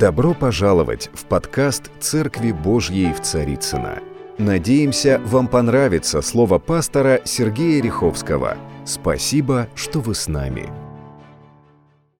Добро пожаловать в подкаст «Церкви Божьей в Царицыно». Надеемся, вам понравится слово пастора Сергея Риховского. Спасибо, что вы с нами.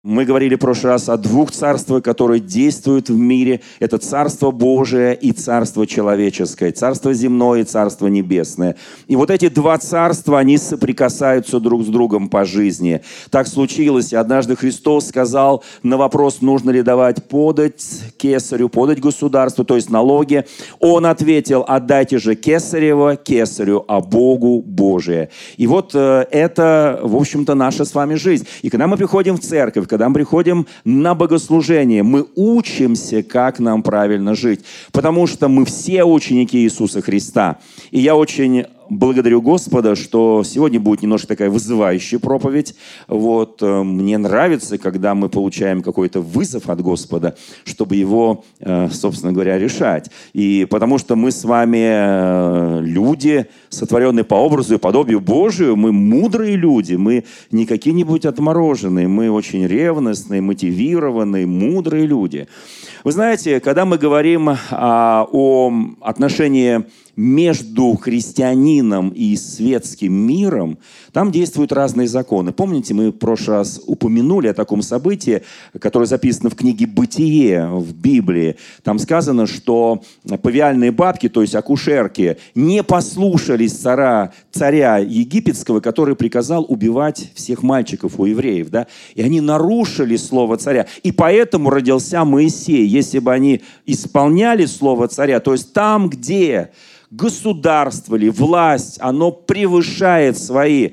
Мы говорили в прошлый раз о двух царствах, которые действуют в мире. Это Царство Божие и Царство человеческое. Царство земное и Царство небесное. И вот эти два царства, они соприкасаются друг с другом по жизни. Так случилось. И однажды Христос сказал на вопрос, нужно ли давать подать кесарю, подать государству, то есть налоги. Он ответил, отдайте же кесарево кесарю, а Богу Божие. И вот э, это, в общем-то, наша с вами жизнь. И когда мы приходим в церковь, когда мы приходим на богослужение, мы учимся, как нам правильно жить. Потому что мы все ученики Иисуса Христа. И я очень благодарю Господа, что сегодня будет немножко такая вызывающая проповедь. Вот, э, мне нравится, когда мы получаем какой-то вызов от Господа, чтобы его, э, собственно говоря, решать. И потому что мы с вами э, люди, сотворенные по образу и подобию Божию, мы мудрые люди, мы не какие-нибудь отмороженные, мы очень ревностные, мотивированные, мудрые люди. Вы знаете, когда мы говорим а, о отношении между христианином и светским миром, там действуют разные законы. Помните, мы в прошлый раз упомянули о таком событии, которое записано в книге «Бытие» в Библии. Там сказано, что павиальные бабки, то есть акушерки, не послушались царя, царя египетского, который приказал убивать всех мальчиков у евреев. Да? И они нарушили слово царя. И поэтому родился Моисей. Если бы они исполняли слово царя, то есть там, где государство или власть, оно превышает свои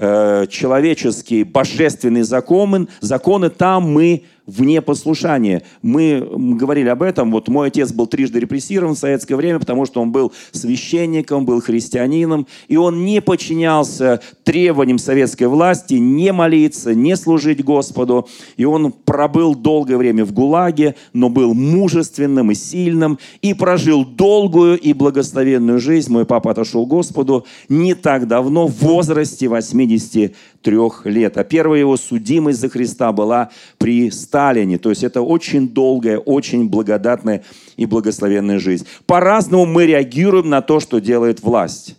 э, человеческие божественные законы, законы, там мы вне послушания. Мы говорили об этом. Вот мой отец был трижды репрессирован в советское время, потому что он был священником, был христианином, и он не подчинялся требованиям советской власти не молиться, не служить Господу. И он пробыл долгое время в ГУЛАГе, но был мужественным и сильным, и прожил долгую и благословенную жизнь. Мой папа отошел к Господу не так давно, в возрасте 83 лет. А первая его судимость за Христа была при 100 Сталине. То есть это очень долгая, очень благодатная и благословенная жизнь. По-разному мы реагируем на то, что делает власть.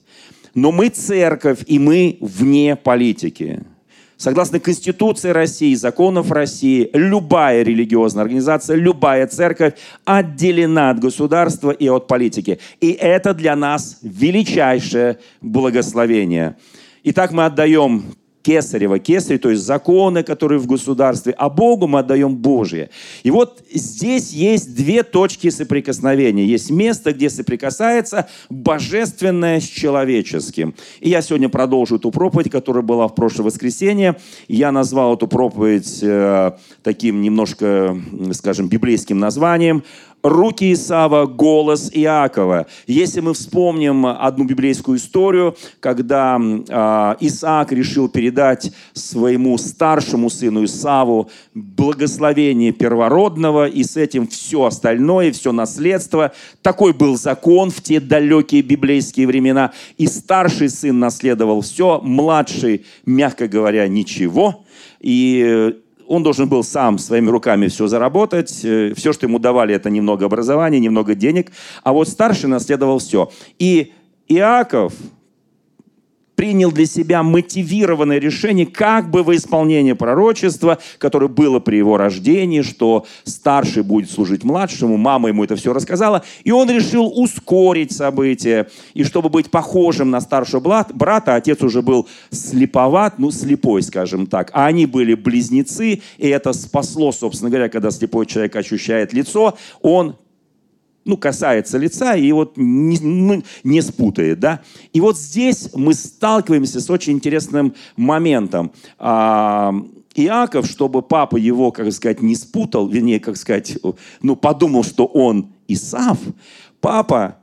Но мы церковь, и мы вне политики. Согласно Конституции России, законов России, любая религиозная организация, любая церковь отделена от государства и от политики. И это для нас величайшее благословение. Итак, мы отдаем Кесарева, Кесарь, то есть законы, которые в государстве, а Богу мы отдаем Божие. И вот здесь есть две точки соприкосновения. Есть место, где соприкасается божественное с человеческим. И я сегодня продолжу эту проповедь, которая была в прошлое воскресенье. Я назвал эту проповедь э, таким немножко, скажем, библейским названием руки Исава, голос Иакова. Если мы вспомним одну библейскую историю, когда э, Исаак решил передать своему старшему сыну Исаву благословение первородного, и с этим все остальное, все наследство. Такой был закон в те далекие библейские времена. И старший сын наследовал все, младший, мягко говоря, ничего. И он должен был сам своими руками все заработать. Э, все, что ему давали, это немного образования, немного денег. А вот старший наследовал все. И Иаков, принял для себя мотивированное решение как бы во исполнение пророчества, которое было при его рождении, что старший будет служить младшему, мама ему это все рассказала, и он решил ускорить события, и чтобы быть похожим на старшего брата, отец уже был слеповат, ну, слепой, скажем так, а они были близнецы, и это спасло, собственно говоря, когда слепой человек ощущает лицо, он ну, касается лица и вот не, ну, не спутает, да. И вот здесь мы сталкиваемся с очень интересным моментом. А, Иаков, чтобы папа его, как сказать, не спутал, вернее, как сказать, ну, подумал, что он Исав, папа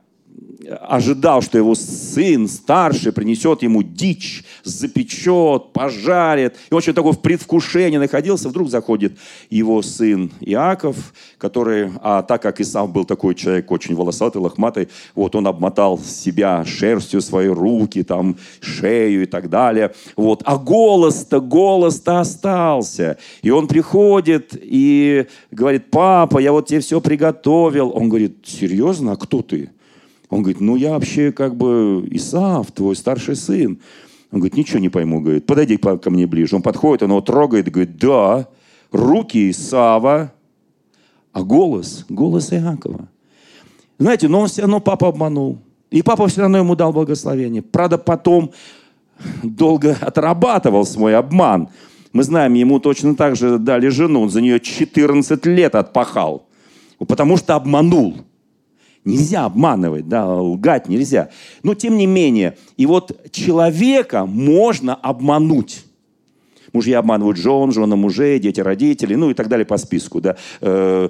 ожидал, что его сын старший принесет ему дичь, запечет, пожарит. И очень такой в предвкушении находился. Вдруг заходит его сын Иаков, который, а так как Исав был такой человек очень волосатый, лохматый, вот он обмотал себя шерстью свои руки, там, шею и так далее. Вот. А голос-то, голос-то остался. И он приходит и говорит, папа, я вот тебе все приготовил. Он говорит, серьезно, а кто ты? Он говорит, ну я вообще как бы Исав, твой старший сын. Он говорит, ничего не пойму, говорит, подойди ко мне ближе. Он подходит, он его трогает говорит, да, руки Исава, а голос, голос Иакова. Знаете, но он все равно папа обманул. И папа все равно ему дал благословение. Правда, потом долго отрабатывал свой обман. Мы знаем, ему точно так же дали жену. Он за нее 14 лет отпахал. Потому что обманул. Нельзя обманывать, да, лгать нельзя. Но тем не менее, и вот человека можно обмануть. Мужья обманывают жен, жены мужей, дети родителей, ну и так далее по списку, да, э,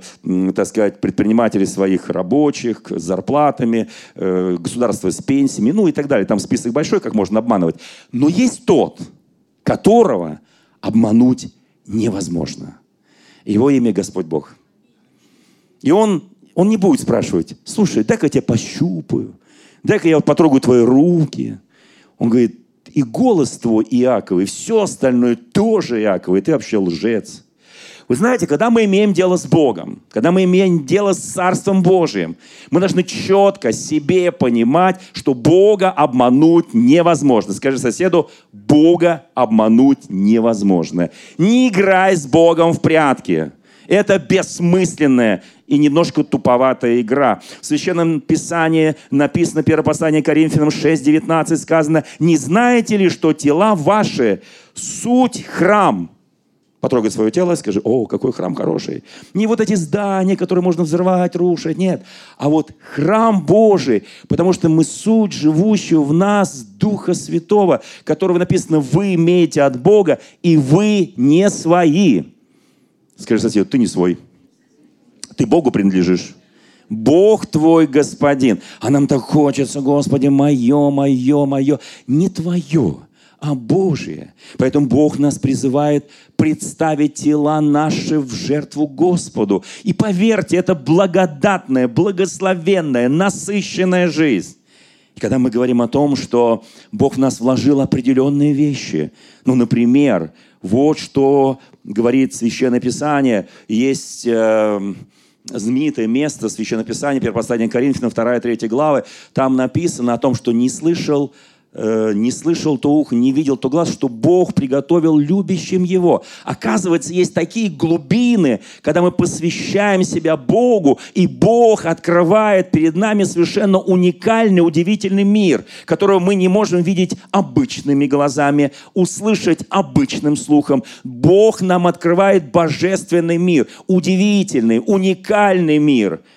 так сказать, предприниматели своих рабочих с зарплатами, э, государство с пенсиями, ну и так далее. Там список большой, как можно обманывать. Но есть тот, которого обмануть невозможно. Его имя Господь Бог. И он он не будет спрашивать, слушай, дай-ка я тебя пощупаю, дай-ка я вот потрогаю твои руки. Он говорит, и голос твой Иаков, и все остальное тоже Иаков, и ты вообще лжец. Вы знаете, когда мы имеем дело с Богом, когда мы имеем дело с Царством Божиим, мы должны четко себе понимать, что Бога обмануть невозможно. Скажи соседу, Бога обмануть невозможно. Не играй с Богом в прятки. Это бессмысленная и немножко туповатая игра. В Священном Писании написано, первое послание Коринфянам 6:19 сказано, «Не знаете ли, что тела ваши – суть храм?» Потрогай свое тело и скажи, о, какой храм хороший. Не вот эти здания, которые можно взрывать, рушить, нет. А вот храм Божий, потому что мы суть живущего в нас Духа Святого, которого написано, вы имеете от Бога, и вы не свои. Скажи соседу, ты не свой. Ты Богу принадлежишь. Бог твой господин. А нам так хочется, Господи, мое, мое, мое. Не твое, а Божие. Поэтому Бог нас призывает представить тела наши в жертву Господу. И поверьте, это благодатная, благословенная, насыщенная жизнь. И когда мы говорим о том, что Бог в нас вложил определенные вещи, ну, например, вот что говорит Священное Писание, есть э, знаменитое место Священного Писания, Первопослание Коринфянам, 2-3 главы, там написано о том, что не слышал Э, не слышал то ухо, не видел то глаз, что Бог приготовил любящим его. Оказывается, есть такие глубины, когда мы посвящаем себя Богу, и Бог открывает перед нами совершенно уникальный, удивительный мир, которого мы не можем видеть обычными глазами, услышать обычным слухом. Бог нам открывает божественный мир, удивительный, уникальный мир –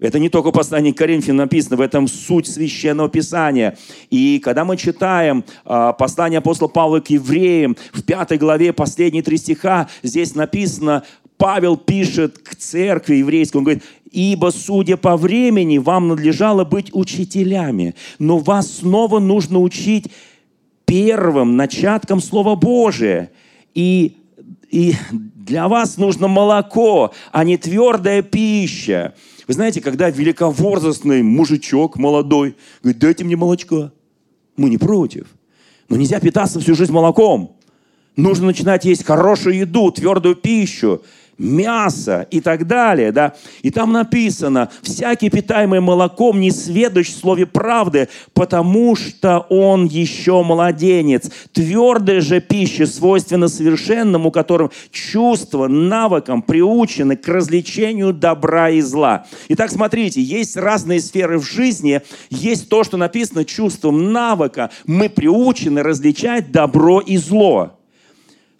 это не только послание к Коринфянам написано, в этом суть священного писания. И когда мы читаем э, послание апостола Павла к евреям, в пятой главе, последние три стиха, здесь написано, Павел пишет к церкви еврейской, он говорит, «Ибо, судя по времени, вам надлежало быть учителями, но вас снова нужно учить первым начатком Слова Божия. И, и для вас нужно молоко, а не твердая пища. Вы знаете, когда великовозрастный мужичок молодой говорит, дайте мне молочка, мы не против. Но нельзя питаться всю жизнь молоком. Нужно начинать есть хорошую еду, твердую пищу мясо и так далее, да. И там написано, всякий питаемый молоком не сведущ в слове правды, потому что он еще младенец. Твердая же пища свойственна совершенному, которым чувства, навыкам приучены к развлечению добра и зла. Итак, смотрите, есть разные сферы в жизни, есть то, что написано чувством навыка. Мы приучены различать добро и зло.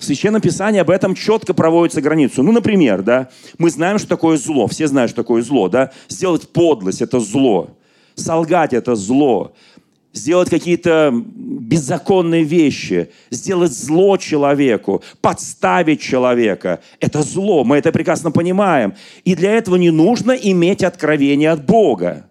В Священном Писании об этом четко проводится границу. Ну, например, да, мы знаем, что такое зло. Все знают, что такое зло, да. Сделать подлость – это зло. Солгать – это зло. Сделать какие-то беззаконные вещи, сделать зло человеку, подставить человека – это зло. Мы это прекрасно понимаем. И для этого не нужно иметь откровение от Бога.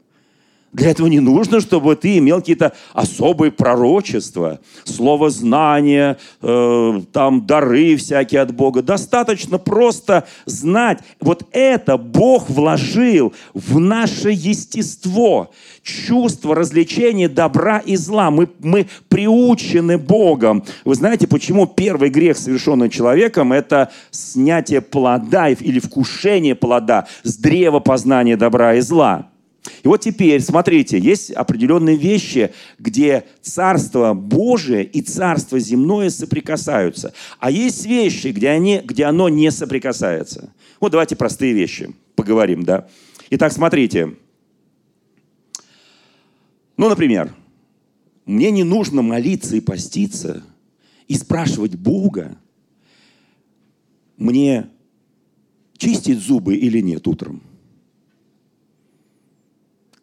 Для этого не нужно, чтобы ты имел какие-то особые пророчества, слово знания, э, там дары всякие от Бога. Достаточно просто знать, вот это Бог вложил в наше естество, чувство развлечения добра и зла. Мы, мы приучены Богом. Вы знаете, почему первый грех, совершенный человеком, это снятие плода или вкушение плода с древа познания добра и зла? И вот теперь, смотрите, есть определенные вещи, где Царство Божие и Царство земное соприкасаются. А есть вещи, где, они, где оно не соприкасается. Вот давайте простые вещи поговорим, да. Итак, смотрите. Ну, например, мне не нужно молиться и поститься и спрашивать Бога, мне чистить зубы или нет утром.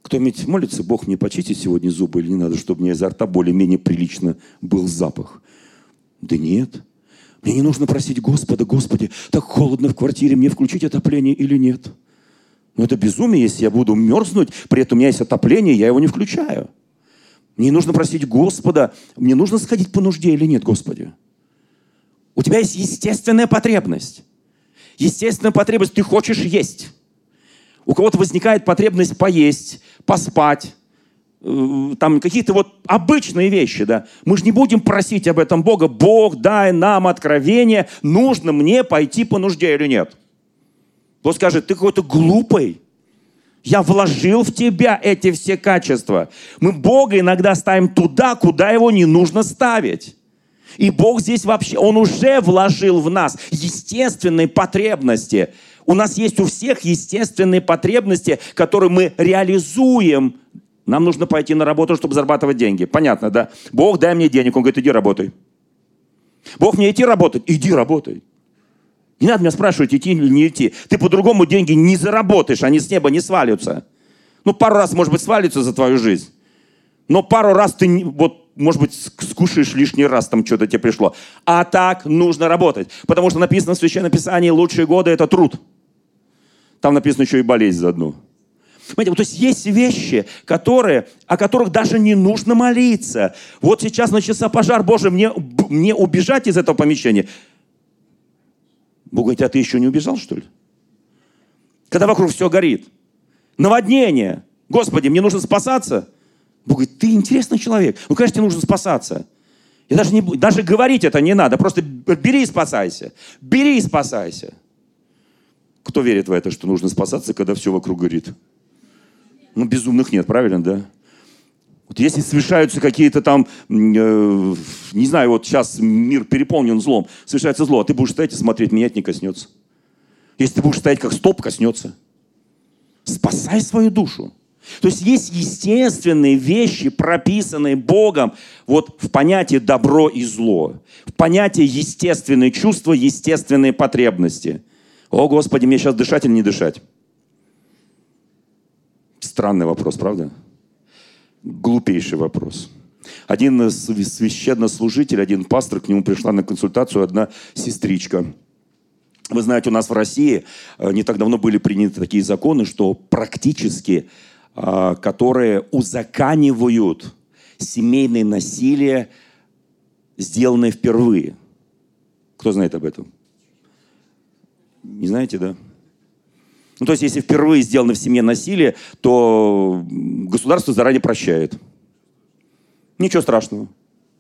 Кто-нибудь молится, Бог мне почистить сегодня зубы или не надо, чтобы мне изо рта более-менее прилично был запах? Да нет. Мне не нужно просить Господа, Господи, так холодно в квартире, мне включить отопление или нет? Но это безумие, если я буду мерзнуть, при этом у меня есть отопление, я его не включаю. Мне нужно просить Господа, мне нужно сходить по нужде или нет, Господи? У тебя есть естественная потребность. Естественная потребность, ты хочешь есть. У кого-то возникает потребность поесть, поспать, э, там какие-то вот обычные вещи, да. Мы же не будем просить об этом Бога. Бог, дай нам откровение, нужно мне пойти по нужде или нет. Бог скажет, ты какой-то глупый. Я вложил в тебя эти все качества. Мы Бога иногда ставим туда, куда его не нужно ставить. И Бог здесь вообще, Он уже вложил в нас естественные потребности – у нас есть у всех естественные потребности, которые мы реализуем. Нам нужно пойти на работу, чтобы зарабатывать деньги. Понятно, да? Бог, дай мне денег. Он говорит, иди работай. Бог мне идти работать? Иди работай. Не надо меня спрашивать, идти или не идти. Ты по-другому деньги не заработаешь, они с неба не свалятся. Ну, пару раз, может быть, свалится за твою жизнь. Но пару раз ты, вот, может быть, скушаешь лишний раз, там что-то тебе пришло. А так нужно работать. Потому что написано в Священном Писании, лучшие годы – это труд. Там написано еще и болезнь заодно. Понимаете, то есть есть вещи, которые, о которых даже не нужно молиться. Вот сейчас начался пожар, Боже, мне, мне убежать из этого помещения. Бог говорит, а ты еще не убежал, что ли? Когда вокруг все горит. Наводнение. Господи, мне нужно спасаться. Бог говорит, ты интересный человек. Ну, конечно, тебе нужно спасаться. И даже, не, даже говорить это не надо. Просто бери и спасайся. Бери и спасайся. Кто верит в это, что нужно спасаться, когда все вокруг горит? Ну, безумных нет, правильно, да? Вот если совершаются какие-то там, э, не знаю, вот сейчас мир переполнен злом, совершается зло, а ты будешь стоять и смотреть, меня это не коснется. Если ты будешь стоять как стоп, коснется. Спасай свою душу. То есть есть естественные вещи, прописанные Богом вот в понятии добро и зло, в понятии естественные чувства, естественные потребности – о, Господи, мне сейчас дышать или не дышать? Странный вопрос, правда? Глупейший вопрос. Один священнослужитель, один пастор, к нему пришла на консультацию одна сестричка. Вы знаете, у нас в России э, не так давно были приняты такие законы, что практически, которые узаканивают семейное насилие, сделанное впервые. Кто знает об этом? Не знаете, да? Ну, то есть, если впервые сделано в семье насилие, то государство заранее прощает. Ничего страшного.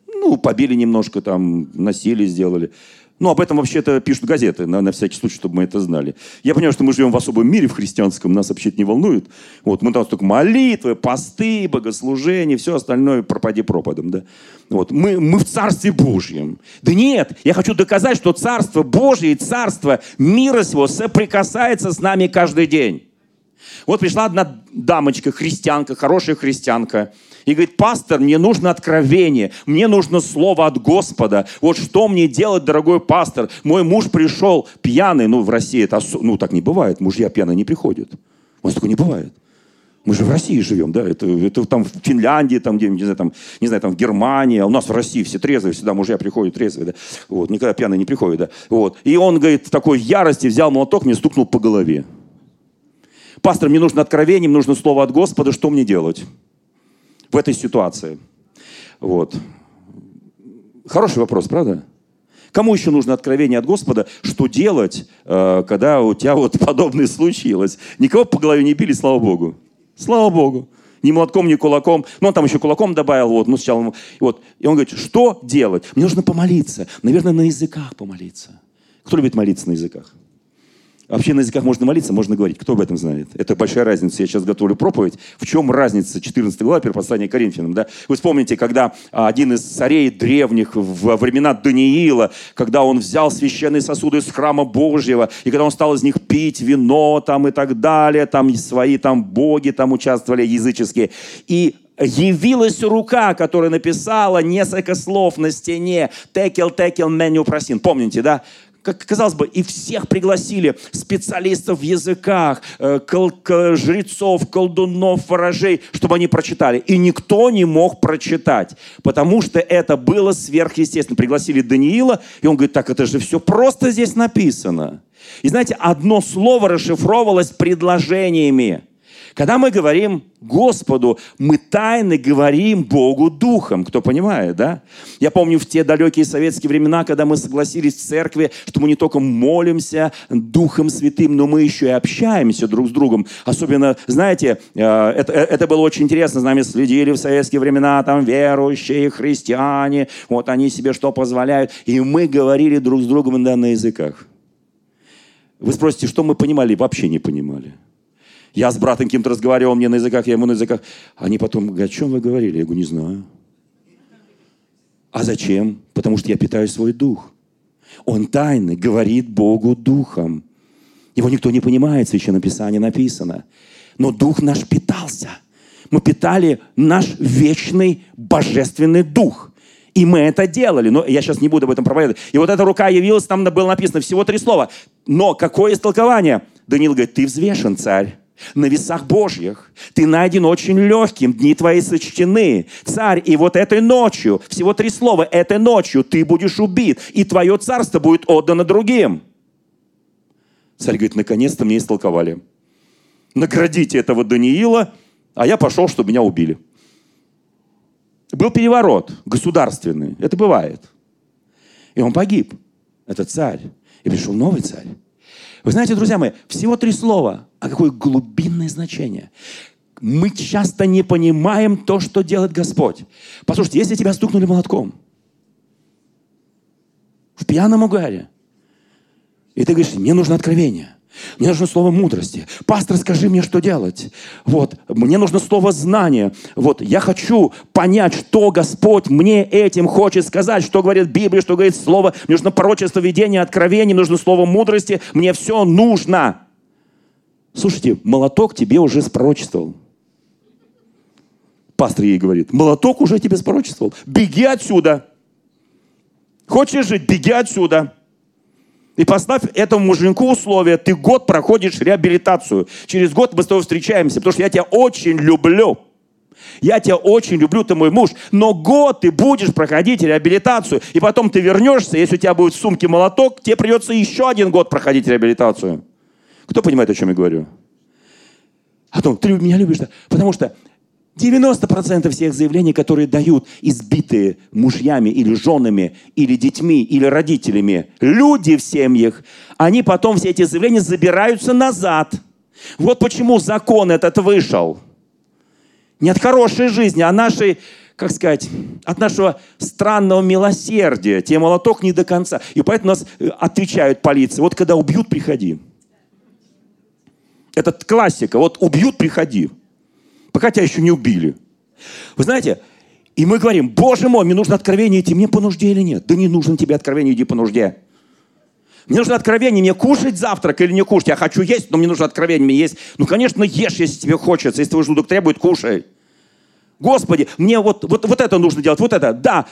Ну, побили немножко, там, насилие сделали. Ну, об этом вообще-то пишут газеты, на, на всякий случай, чтобы мы это знали. Я понимаю, что мы живем в особом мире, в христианском, нас вообще это не волнует. Вот, мы там только молитвы, посты, богослужения, все остальное пропади пропадом, да. Вот, мы, мы в Царстве Божьем. Да нет, я хочу доказать, что Царство Божье и Царство мира сего соприкасается с нами каждый день. Вот пришла одна дамочка, христианка, хорошая христианка, и говорит, пастор, мне нужно откровение, мне нужно слово от Господа. Вот что мне делать, дорогой пастор? Мой муж пришел пьяный, ну в России это, ну так не бывает, мужья пьяные не приходят. У нас не бывает. Мы же в России живем, да, это, это там в Финляндии, там где, не знаю, там, не знаю, там в Германии, а у нас в России все трезвые, всегда мужья приходят трезвые, да, вот, никогда пьяные не приходят, да, вот. И он, говорит, в такой ярости взял молоток, мне стукнул по голове. Пастор, мне нужно откровение, мне нужно слово от Господа, что мне делать в этой ситуации? Вот. Хороший вопрос, правда? Кому еще нужно откровение от Господа, что делать, э, когда у тебя вот подобное случилось? Никого по голове не били, слава Богу. Слава Богу. Ни молотком, ни кулаком. Ну, он там еще кулаком добавил, вот, ну, сначала. Вот. И он говорит, что делать? Мне нужно помолиться. Наверное, на языках помолиться. Кто любит молиться на языках? Вообще на языках можно молиться, можно говорить. Кто об этом знает? Это большая разница. Я сейчас готовлю проповедь. В чем разница 14 глава, первопослания Коринфянам? Да? Вы вспомните, когда а, один из царей древних во времена Даниила, когда он взял священные сосуды из храма Божьего, и когда он стал из них пить вино там и так далее, там свои там боги там участвовали языческие, и явилась рука, которая написала несколько слов на стене. Текел, текел, меню просин. Помните, да? Как казалось бы, и всех пригласили специалистов в языках, э, кол- жрецов, колдунов, ворожей, чтобы они прочитали. И никто не мог прочитать, потому что это было сверхъестественно. Пригласили Даниила, и он говорит, так это же все просто здесь написано. И знаете, одно слово расшифровывалось предложениями. Когда мы говорим Господу, мы тайно говорим Богу Духом. Кто понимает, да? Я помню в те далекие советские времена, когда мы согласились в церкви, что мы не только молимся Духом Святым, но мы еще и общаемся друг с другом. Особенно, знаете, э, это, э, это было очень интересно. За нами следили в советские времена, там верующие, христиане, вот они себе что позволяют. И мы говорили друг с другом на языках. Вы спросите, что мы понимали? Вообще не понимали. Я с братом кем-то разговаривал, мне на языках, я ему на языках. Они потом говорят, о чем вы говорили? Я говорю, не знаю. А зачем? Потому что я питаю свой дух. Он тайный, говорит Богу духом. Его никто не понимает, еще написание написано. Но дух наш питался. Мы питали наш вечный божественный дух. И мы это делали. Но я сейчас не буду об этом проповедовать. И вот эта рука явилась, там было написано всего три слова. Но какое истолкование? Даниил говорит, ты взвешен, царь на весах Божьих. Ты найден очень легким, дни твои сочтены. Царь, и вот этой ночью, всего три слова, этой ночью ты будешь убит, и твое царство будет отдано другим. Царь говорит, наконец-то мне истолковали. Наградите этого Даниила, а я пошел, чтобы меня убили. Был переворот государственный. Это бывает. И он погиб. Это царь. И пришел новый царь. Вы знаете, друзья мои, всего три слова, а какое глубинное значение. Мы часто не понимаем то, что делает Господь. Послушайте, если тебя стукнули молотком в пьяном угаре, и ты говоришь, мне нужно откровение, мне нужно слово мудрости. Пастор, скажи мне, что делать. Вот. Мне нужно слово знания. Вот. Я хочу понять, что Господь мне этим хочет сказать, что говорит Библия, что говорит Слово. Мне нужно пророчество, видение, откровение, мне нужно слово мудрости. Мне все нужно. Слушайте, молоток тебе уже спророчествовал. Пастор ей говорит, молоток уже тебе спророчествовал. Беги отсюда. Хочешь жить, беги отсюда. И поставь этому муженьку условие, ты год проходишь реабилитацию. Через год мы с тобой встречаемся, потому что я тебя очень люблю. Я тебя очень люблю, ты мой муж. Но год ты будешь проходить реабилитацию, и потом ты вернешься, если у тебя будет в сумке молоток, тебе придется еще один год проходить реабилитацию. Кто понимает, о чем я говорю? О том, ты меня любишь, да? потому что 90% всех заявлений, которые дают избитые мужьями или женами, или детьми, или родителями, люди в семьях, они потом все эти заявления забираются назад. Вот почему закон этот вышел. Не от хорошей жизни, а нашей, как сказать, от нашего странного милосердия. Те молоток не до конца. И поэтому нас э, отвечают полиции. Вот когда убьют, приходи. Это классика. Вот убьют, приходи пока тебя еще не убили. Вы знаете, и мы говорим, боже мой, мне нужно откровение идти, мне по нужде или нет? Да не нужно тебе откровение, иди по нужде. Мне нужно откровение, мне кушать завтрак или не кушать. Я хочу есть, но мне нужно откровение, мне есть. Ну, конечно, ешь, если тебе хочется. Если твой желудок требует, кушай. Господи, мне вот, вот, вот это нужно делать, вот это. Да,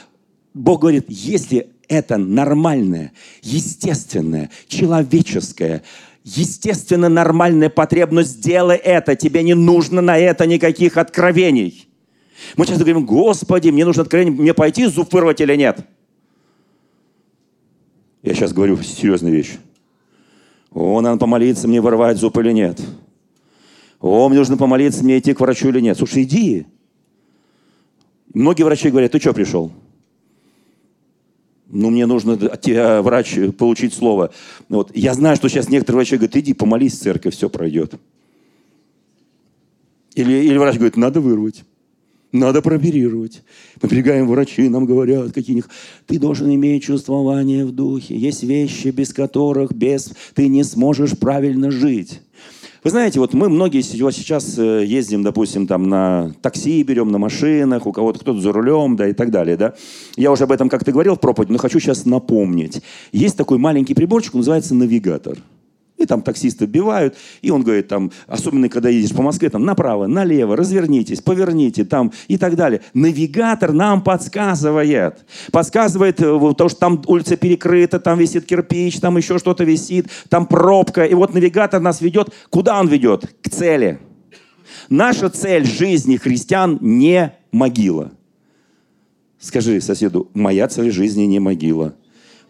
Бог говорит, если это нормальное, естественное, человеческое, естественно нормальная потребность, сделай это, тебе не нужно на это никаких откровений. Мы часто говорим, Господи, мне нужно откровение, мне пойти зуб вырвать или нет? Я сейчас говорю серьезную вещь. О, надо помолиться, мне вырывать зуб или нет. О, мне нужно помолиться, мне идти к врачу или нет. Слушай, иди. Многие врачи говорят, ты что пришел? Ну, мне нужно от тебя, врач, получить слово. Вот. Я знаю, что сейчас некоторые врачи говорят, иди, помолись в церковь, все пройдет. Или, или врач говорит, надо вырвать. Надо прооперировать. Мы прибегаем врачи, нам говорят, какие них. Ты должен иметь чувствование в духе. Есть вещи, без которых без ты не сможешь правильно жить. Вы знаете, вот мы многие сейчас э, ездим, допустим, там на такси берем, на машинах, у кого-то кто-то за рулем, да, и так далее, да. Я уже об этом как-то говорил в проповеди, но хочу сейчас напомнить. Есть такой маленький приборчик, он называется навигатор. И там таксисты бивают, и он говорит, там, особенно когда едешь по Москве, там, направо, налево, развернитесь, поверните, там, и так далее. Навигатор нам подсказывает. Подсказывает, э, то, что там улица перекрыта, там висит кирпич, там еще что-то висит, там пробка. И вот навигатор нас ведет. Куда он ведет? К цели. Наша цель жизни христиан не могила. Скажи соседу, моя цель жизни не могила.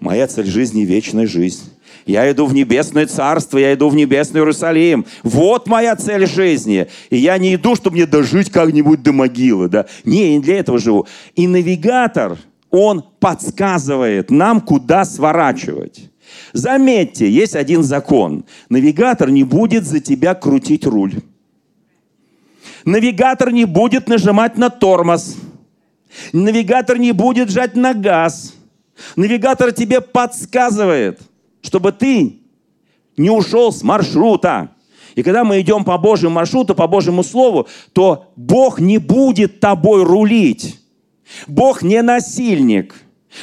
Моя цель жизни – вечная жизнь. Я иду в небесное царство, я иду в небесный Иерусалим. Вот моя цель жизни. И я не иду, чтобы мне дожить как-нибудь до могилы. Да? Не, не для этого живу. И навигатор, он подсказывает нам, куда сворачивать. Заметьте, есть один закон. Навигатор не будет за тебя крутить руль. Навигатор не будет нажимать на тормоз. Навигатор не будет жать на газ. Навигатор тебе подсказывает – чтобы ты не ушел с маршрута. И когда мы идем по Божьему маршруту, по Божьему Слову, то Бог не будет тобой рулить. Бог не насильник.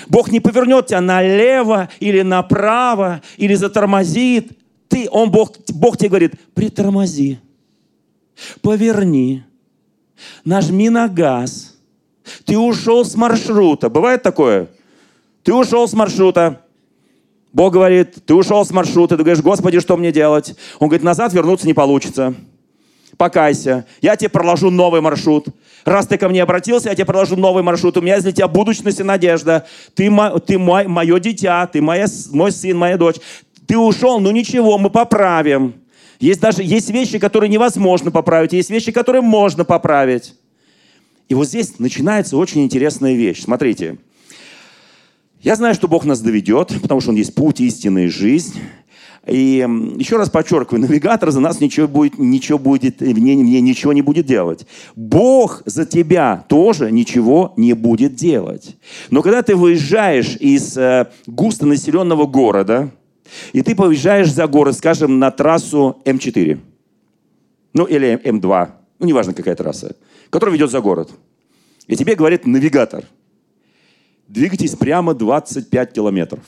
Бог не повернет тебя налево или направо, или затормозит. Ты, он, Бог, Бог тебе говорит, притормози, поверни, нажми на газ. Ты ушел с маршрута. Бывает такое? Ты ушел с маршрута. Бог говорит, ты ушел с маршрута, ты говоришь, Господи, что мне делать? Он говорит, назад вернуться не получится. Покайся, я тебе проложу новый маршрут. Раз ты ко мне обратился, я тебе проложу новый маршрут. У меня есть для тебя будущность и надежда. Ты, ты мой, мое дитя, ты моя, мой сын, моя дочь. Ты ушел, ну ничего, мы поправим. Есть даже есть вещи, которые невозможно поправить, есть вещи, которые можно поправить. И вот здесь начинается очень интересная вещь. Смотрите, я знаю, что Бог нас доведет, потому что Он есть путь, истинная жизнь. И еще раз подчеркиваю, навигатор за нас ничего будет, ничего будет, мне, мне ничего не будет делать. Бог за тебя тоже ничего не будет делать. Но когда ты выезжаешь из э, густонаселенного города, и ты поезжаешь за город, скажем, на трассу М4, ну или М2, ну неважно какая трасса, которая ведет за город, и тебе говорит навигатор – двигайтесь прямо 25 километров.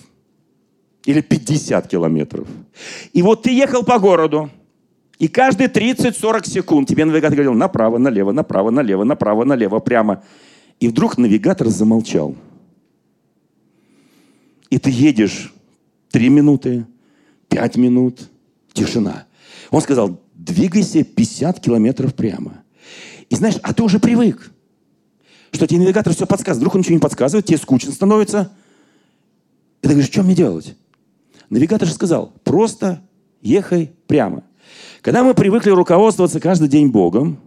Или 50 километров. И вот ты ехал по городу, и каждые 30-40 секунд тебе навигатор говорил направо, налево, направо, налево, направо, налево, прямо. И вдруг навигатор замолчал. И ты едешь 3 минуты, 5 минут, тишина. Он сказал, двигайся 50 километров прямо. И знаешь, а ты уже привык что тебе навигатор все подсказывает. Вдруг он ничего не подсказывает, тебе скучно становится. И ты говоришь, что мне делать? Навигатор же сказал, просто ехай прямо. Когда мы привыкли руководствоваться каждый день Богом,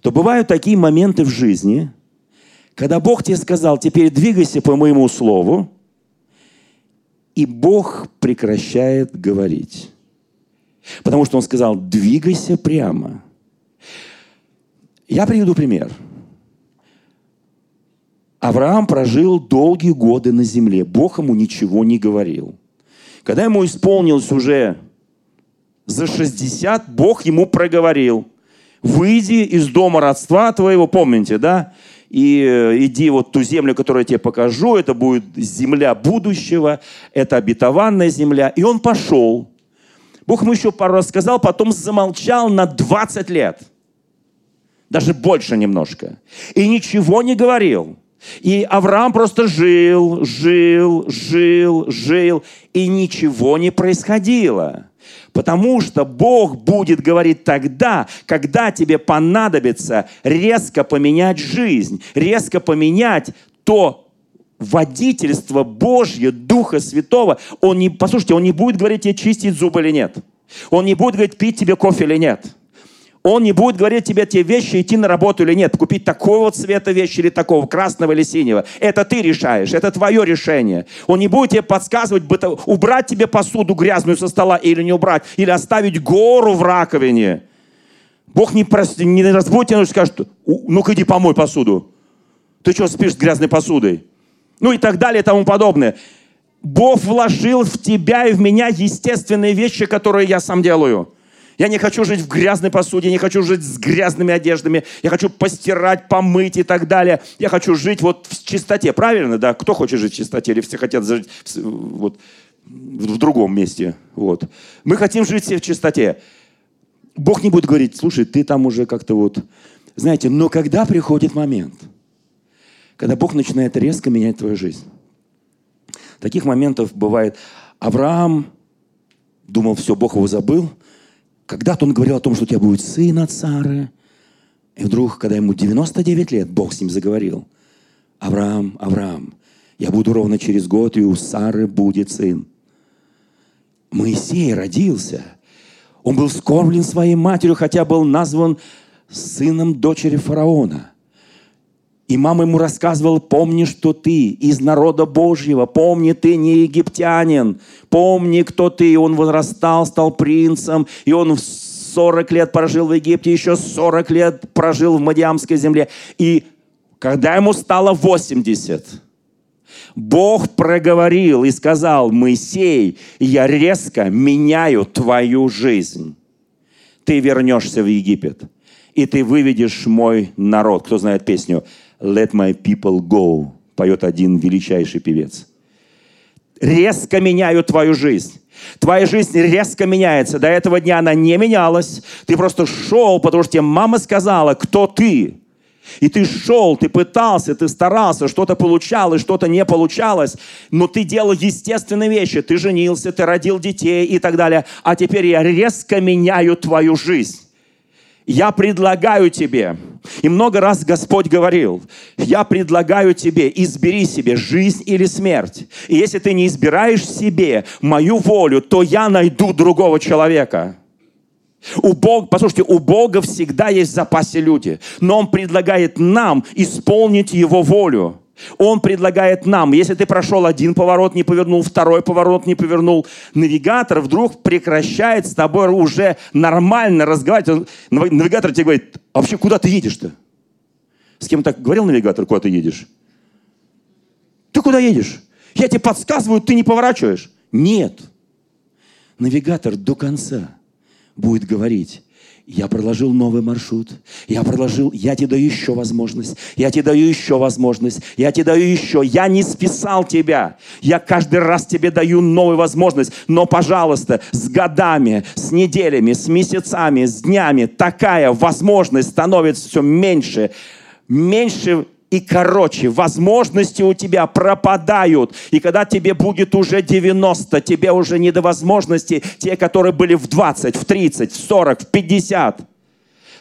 то бывают такие моменты в жизни, когда Бог тебе сказал, теперь двигайся по моему слову, и Бог прекращает говорить. Потому что Он сказал, двигайся прямо. Я приведу пример. Авраам прожил долгие годы на земле. Бог ему ничего не говорил. Когда ему исполнилось уже за 60, Бог ему проговорил. Выйди из дома родства твоего, помните, да? И э, иди вот ту землю, которую я тебе покажу. Это будет земля будущего, это обетованная земля. И он пошел. Бог ему еще пару раз сказал, потом замолчал на 20 лет. Даже больше немножко. И ничего не говорил. И Авраам просто жил, жил, жил, жил, и ничего не происходило. Потому что Бог будет говорить тогда, когда тебе понадобится резко поменять жизнь, резко поменять то водительство Божье, Духа Святого. Он не, послушайте, Он не будет говорить тебе чистить зубы или нет. Он не будет говорить пить тебе кофе или нет. Он не будет говорить тебе те вещи, идти на работу или нет, купить такого цвета вещи или такого, красного или синего. Это ты решаешь, это твое решение. Он не будет тебе подсказывать, убрать тебе посуду грязную со стола или не убрать, или оставить гору в раковине. Бог не, прос... не разбудит тебя, скажет, ну-ка иди помой посуду. Ты что спишь с грязной посудой? Ну и так далее и тому подобное. Бог вложил в тебя и в меня естественные вещи, которые я сам делаю. Я не хочу жить в грязной посуде, не хочу жить с грязными одеждами, я хочу постирать, помыть и так далее. Я хочу жить вот в чистоте, правильно, да? Кто хочет жить в чистоте или все хотят жить в, вот, в другом месте? Вот. Мы хотим жить все в чистоте. Бог не будет говорить, слушай, ты там уже как-то вот... Знаете, но когда приходит момент, когда Бог начинает резко менять твою жизнь, таких моментов бывает, Авраам думал, все, Бог его забыл – когда-то он говорил о том, что у тебя будет сын от Сары. И вдруг, когда ему 99 лет, Бог с ним заговорил. Авраам, Авраам, я буду ровно через год, и у Сары будет сын. Моисей родился. Он был скорблен своей матерью, хотя был назван сыном дочери фараона – и мама ему рассказывала, помни, что ты из народа Божьего, помни, ты не египтянин, помни, кто ты. И он возрастал, стал принцем, и он в 40 лет прожил в Египте, еще 40 лет прожил в Мадиамской земле. И когда ему стало 80, Бог проговорил и сказал, Моисей, я резко меняю твою жизнь. Ты вернешься в Египет, и ты выведешь мой народ. Кто знает песню? Let my people go, поет один величайший певец. Резко меняю твою жизнь. Твоя жизнь резко меняется. До этого дня она не менялась. Ты просто шел, потому что тебе мама сказала, кто ты. И ты шел, ты пытался, ты старался, что-то получалось, что-то не получалось, но ты делал естественные вещи. Ты женился, ты родил детей и так далее. А теперь я резко меняю твою жизнь. Я предлагаю тебе, и много раз Господь говорил, я предлагаю тебе, избери себе жизнь или смерть. И если ты не избираешь себе мою волю, то я найду другого человека. У Бога, послушайте, у Бога всегда есть в запасе люди, но Он предлагает нам исполнить Его волю. Он предлагает нам, если ты прошел один поворот, не повернул, второй поворот не повернул, навигатор вдруг прекращает с тобой уже нормально разговаривать. Навигатор тебе говорит, а вообще куда ты едешь-то? С кем так говорил навигатор, куда ты едешь? Ты куда едешь? Я тебе подсказываю, ты не поворачиваешь. Нет. Навигатор до конца будет говорить, я проложил новый маршрут. Я проложил, я тебе даю еще возможность. Я тебе даю еще возможность. Я тебе даю еще. Я не списал тебя. Я каждый раз тебе даю новую возможность. Но, пожалуйста, с годами, с неделями, с месяцами, с днями такая возможность становится все меньше. Меньше и короче, возможности у тебя пропадают. И когда тебе будет уже 90, тебе уже не до возможностей, те, которые были в 20, в 30, в 40, в 50.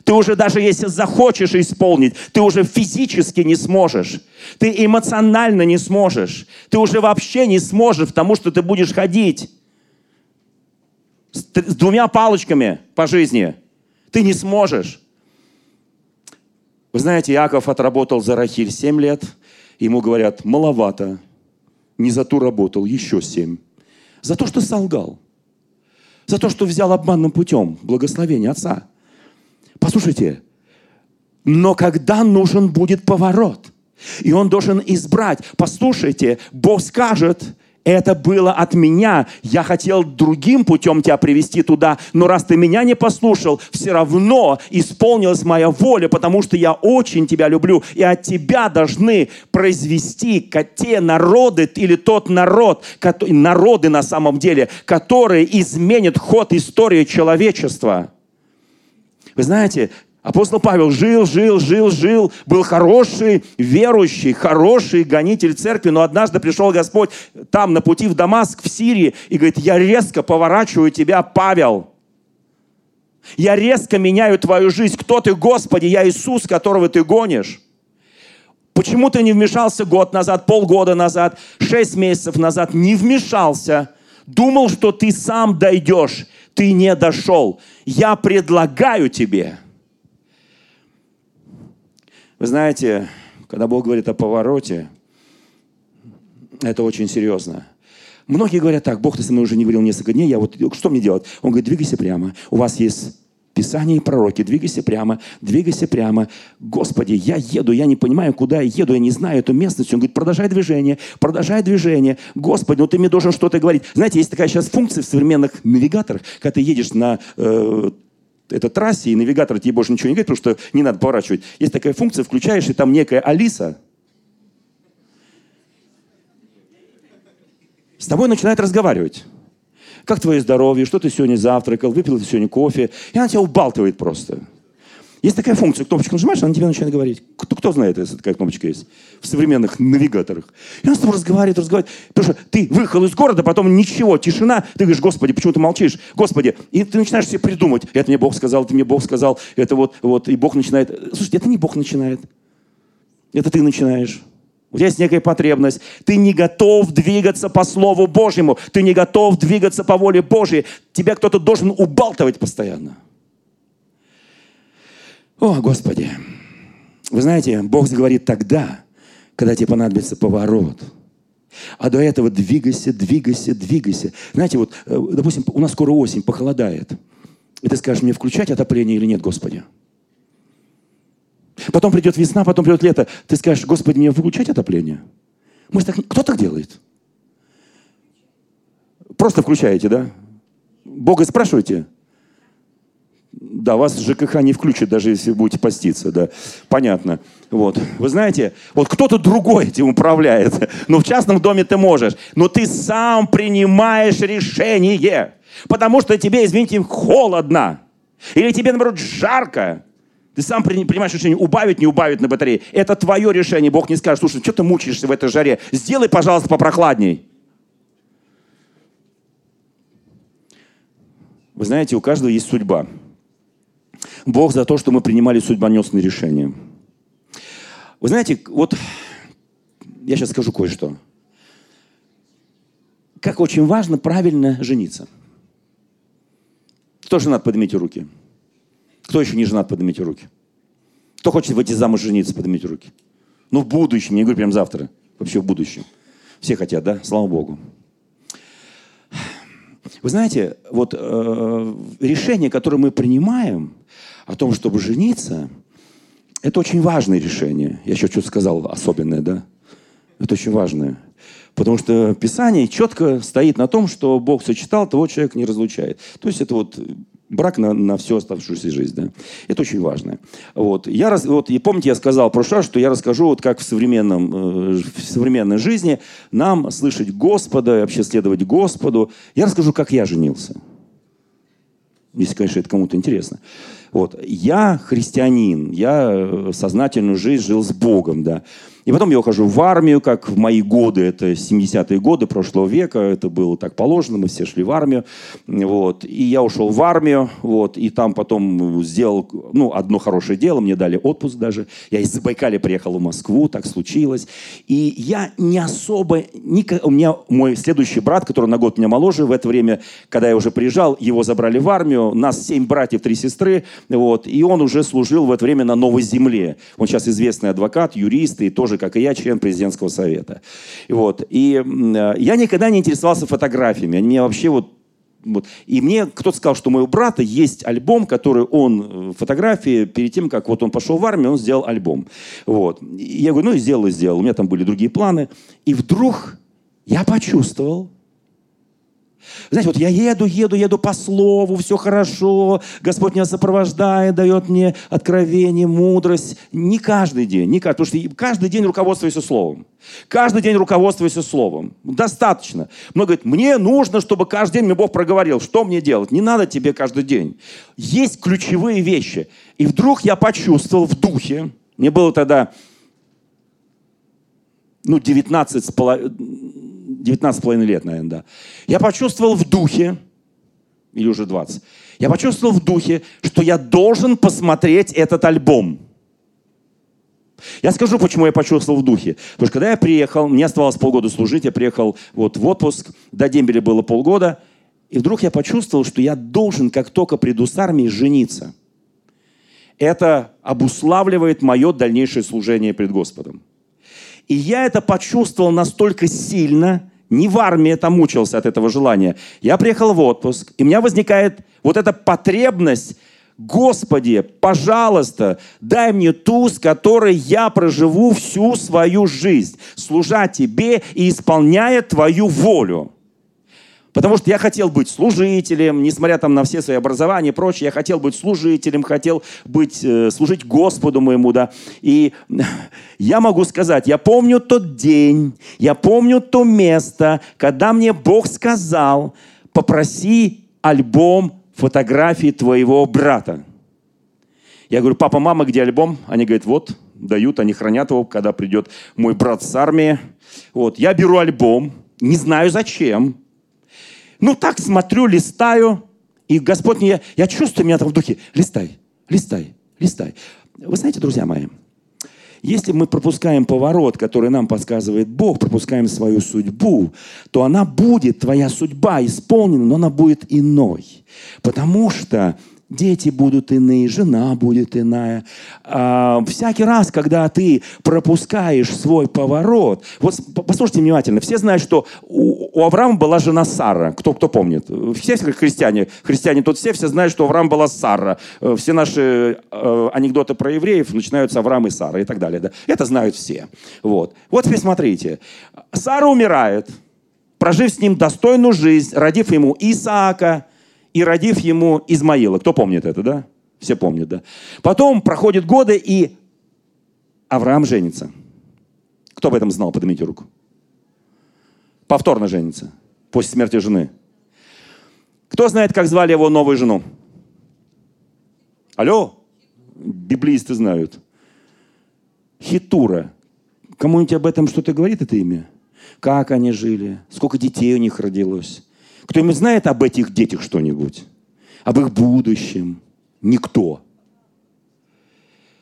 Ты уже даже если захочешь исполнить, ты уже физически не сможешь. Ты эмоционально не сможешь. Ты уже вообще не сможешь, потому что ты будешь ходить с, с двумя палочками по жизни. Ты не сможешь. Вы знаете, Иаков отработал за Рахиль 7 лет. Ему говорят, маловато. Не за ту работал, еще 7. За то, что солгал. За то, что взял обманным путем благословение отца. Послушайте, но когда нужен будет поворот, и он должен избрать, послушайте, Бог скажет, это было от меня. Я хотел другим путем тебя привести туда, но раз ты меня не послушал, все равно исполнилась моя воля, потому что я очень тебя люблю. И от тебя должны произвести те народы или тот народ, народы на самом деле, которые изменят ход истории человечества. Вы знаете, Апостол Павел жил, жил, жил, жил, был хороший, верующий, хороший гонитель церкви, но однажды пришел Господь там на пути в Дамаск, в Сирии, и говорит, я резко поворачиваю тебя, Павел. Я резко меняю твою жизнь. Кто ты, Господи? Я Иисус, которого ты гонишь. Почему ты не вмешался год назад, полгода назад, шесть месяцев назад? Не вмешался. Думал, что ты сам дойдешь. Ты не дошел. Я предлагаю тебе – Вы знаете, когда Бог говорит о повороте, это очень серьезно. Многие говорят так, Бог, ты со мной уже не говорил несколько дней, я вот, что мне делать? Он говорит, двигайся прямо. У вас есть Писание и пророки, двигайся прямо, двигайся прямо. Господи, я еду, я не понимаю, куда я еду, я не знаю эту местность. Он говорит, продолжай движение, продолжай движение. Господи, ну ты мне должен что-то говорить. Знаете, есть такая сейчас функция в современных навигаторах, когда ты едешь на э, этой трассе, и навигатор тебе больше ничего не говорит, потому что не надо поворачивать. Есть такая функция, включаешь, и там некая Алиса с тобой начинает разговаривать. Как твое здоровье, что ты сегодня завтракал, выпил ты сегодня кофе. И она тебя убалтывает просто. Есть такая функция, кнопочку нажимаешь, она тебе начинает говорить. Кто, кто знает, если такая кнопочка есть в современных навигаторах? И она с тобой разговаривает, разговаривает. Потому что ты выехал из города, потом ничего, тишина. Ты говоришь, Господи, почему ты молчишь? Господи. И ты начинаешь себе придумать. Это мне Бог сказал, это мне Бог сказал. Это вот, вот. И Бог начинает. Слушайте, это не Бог начинает. Это ты начинаешь. У тебя есть некая потребность. Ты не готов двигаться по Слову Божьему. Ты не готов двигаться по воле Божьей. Тебя кто-то должен убалтывать постоянно. О, Господи. Вы знаете, Бог заговорит тогда, когда тебе понадобится поворот. А до этого двигайся, двигайся, двигайся. Знаете, вот, э, допустим, у нас скоро осень, похолодает. И ты скажешь, мне включать отопление или нет, Господи? Потом придет весна, потом придет лето. Ты скажешь, Господи, мне выключать отопление? Мы так... Кто так делает? Просто включаете, да? Бога спрашиваете? Да, вас ЖКХ не включит, даже если будете поститься, да. Понятно. Вот. Вы знаете, вот кто-то другой этим управляет. Но в частном доме ты можешь. Но ты сам принимаешь решение. Потому что тебе, извините, холодно. Или тебе, наоборот, жарко. Ты сам принимаешь решение, убавить, не убавить на батарее. Это твое решение. Бог не скажет, слушай, что ты мучаешься в этой жаре? Сделай, пожалуйста, попрохладней. Вы знаете, у каждого есть судьба. Бог за то, что мы принимали судьбоносные решения. Вы знаете, вот я сейчас скажу кое-что. Как очень важно правильно жениться. Кто женат, поднимите руки. Кто еще не женат, поднимите руки. Кто хочет выйти замуж, жениться, поднимите руки. Ну, в будущем, не говорю прям завтра, вообще в будущем. Все хотят, да? Слава Богу. Вы знаете, вот э, решение, которое мы принимаем о том, чтобы жениться, это очень важное решение. Я еще что-то сказал особенное, да? Это очень важное. Потому что Писание четко стоит на том, что Бог сочетал, того человек не разлучает. То есть это вот брак на, на всю оставшуюся жизнь. Да? Это очень важно. Вот. Я, раз, вот, и помните, я сказал в прошлый раз, что я расскажу, вот как в, современном, э, в современной жизни нам слышать Господа, вообще следовать Господу. Я расскажу, как я женился. Если, конечно, это кому-то интересно. Вот. Я христианин, я э, сознательную жизнь жил с Богом, да. И потом я ухожу в армию, как в мои годы, это 70-е годы прошлого века, это было так положено, мы все шли в армию, вот, и я ушел в армию, вот, и там потом сделал, ну, одно хорошее дело, мне дали отпуск даже, я из Забайкалья приехал в Москву, так случилось, и я не особо, не, у меня мой следующий брат, который на год меня моложе, в это время, когда я уже приезжал, его забрали в армию, нас семь братьев, три сестры, вот, и он уже служил в это время на Новой Земле, он сейчас известный адвокат, юрист, и тоже же, как и я, член президентского совета. Вот. И э, я никогда не интересовался фотографиями. Они мне вообще вот вот. И мне кто-то сказал, что у моего брата есть альбом, который он, э, фотографии, перед тем, как вот он пошел в армию, он сделал альбом. Вот. И я говорю, ну и сделал, и сделал. У меня там были другие планы. И вдруг я почувствовал, знаете, вот я еду, еду, еду по слову, все хорошо, Господь меня сопровождает, дает мне откровение, мудрость. Не каждый день, не каждый, потому что каждый день руководствуйся словом. Каждый день руководствуйся словом. Достаточно. Много говорит, мне нужно, чтобы каждый день мне Бог проговорил, что мне делать. Не надо тебе каждый день. Есть ключевые вещи. И вдруг я почувствовал в духе, мне было тогда ну, 19 с половиной, 19,5 лет, наверное, да. Я почувствовал в духе, или уже 20, я почувствовал в духе, что я должен посмотреть этот альбом. Я скажу, почему я почувствовал в духе. Потому что когда я приехал, мне оставалось полгода служить, я приехал вот в отпуск, до дембеля было полгода, и вдруг я почувствовал, что я должен, как только приду с армией, жениться. это обуславливает мое дальнейшее служение пред Господом. И я это почувствовал настолько сильно, не в армии это мучился от этого желания. Я приехал в отпуск, и у меня возникает вот эта потребность Господи, пожалуйста, дай мне ту, с которой я проживу всю свою жизнь, служа Тебе и исполняя Твою волю. Потому что я хотел быть служителем, несмотря там на все свои образования и прочее, я хотел быть служителем, хотел быть, э, служить Господу моему, да. И я могу сказать, я помню тот день, я помню то место, когда мне Бог сказал, попроси альбом фотографии твоего брата. Я говорю, папа, мама, где альбом? Они говорят, вот, дают, они хранят его, когда придет мой брат с армии. Вот, я беру альбом, не знаю зачем, ну, так смотрю, листаю, и Господь мне, я чувствую меня там в духе, листай, листай, листай. Вы знаете, друзья мои, если мы пропускаем поворот, который нам подсказывает Бог, пропускаем свою судьбу, то она будет, твоя судьба исполнена, но она будет иной. Потому что дети будут иные, жена будет иная. А, всякий раз, когда ты пропускаешь свой поворот, вот послушайте внимательно, все знают, что у, у Авраама была жена Сара. Кто, кто помнит? Все христиане, христиане тут все, все знают, что у Авраама была Сара. Э, все наши э, анекдоты про евреев начинаются Авраам и Сара и так далее. Да? Это знают все. Вот. вот теперь смотрите. Сара умирает, прожив с ним достойную жизнь, родив ему Исаака, и родив ему Измаила. Кто помнит это, да? Все помнят, да? Потом проходят годы, и Авраам женится. Кто об этом знал? Поднимите руку. Повторно женится. После смерти жены. Кто знает, как звали его новую жену? Алло? Библеисты знают. Хитура. Кому-нибудь об этом что-то говорит, это имя? Как они жили? Сколько детей у них родилось? Кто-нибудь знает об этих детях что-нибудь? Об их будущем? Никто.